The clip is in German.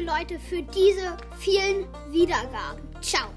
Leute, für diese vielen Wiedergaben. Ciao.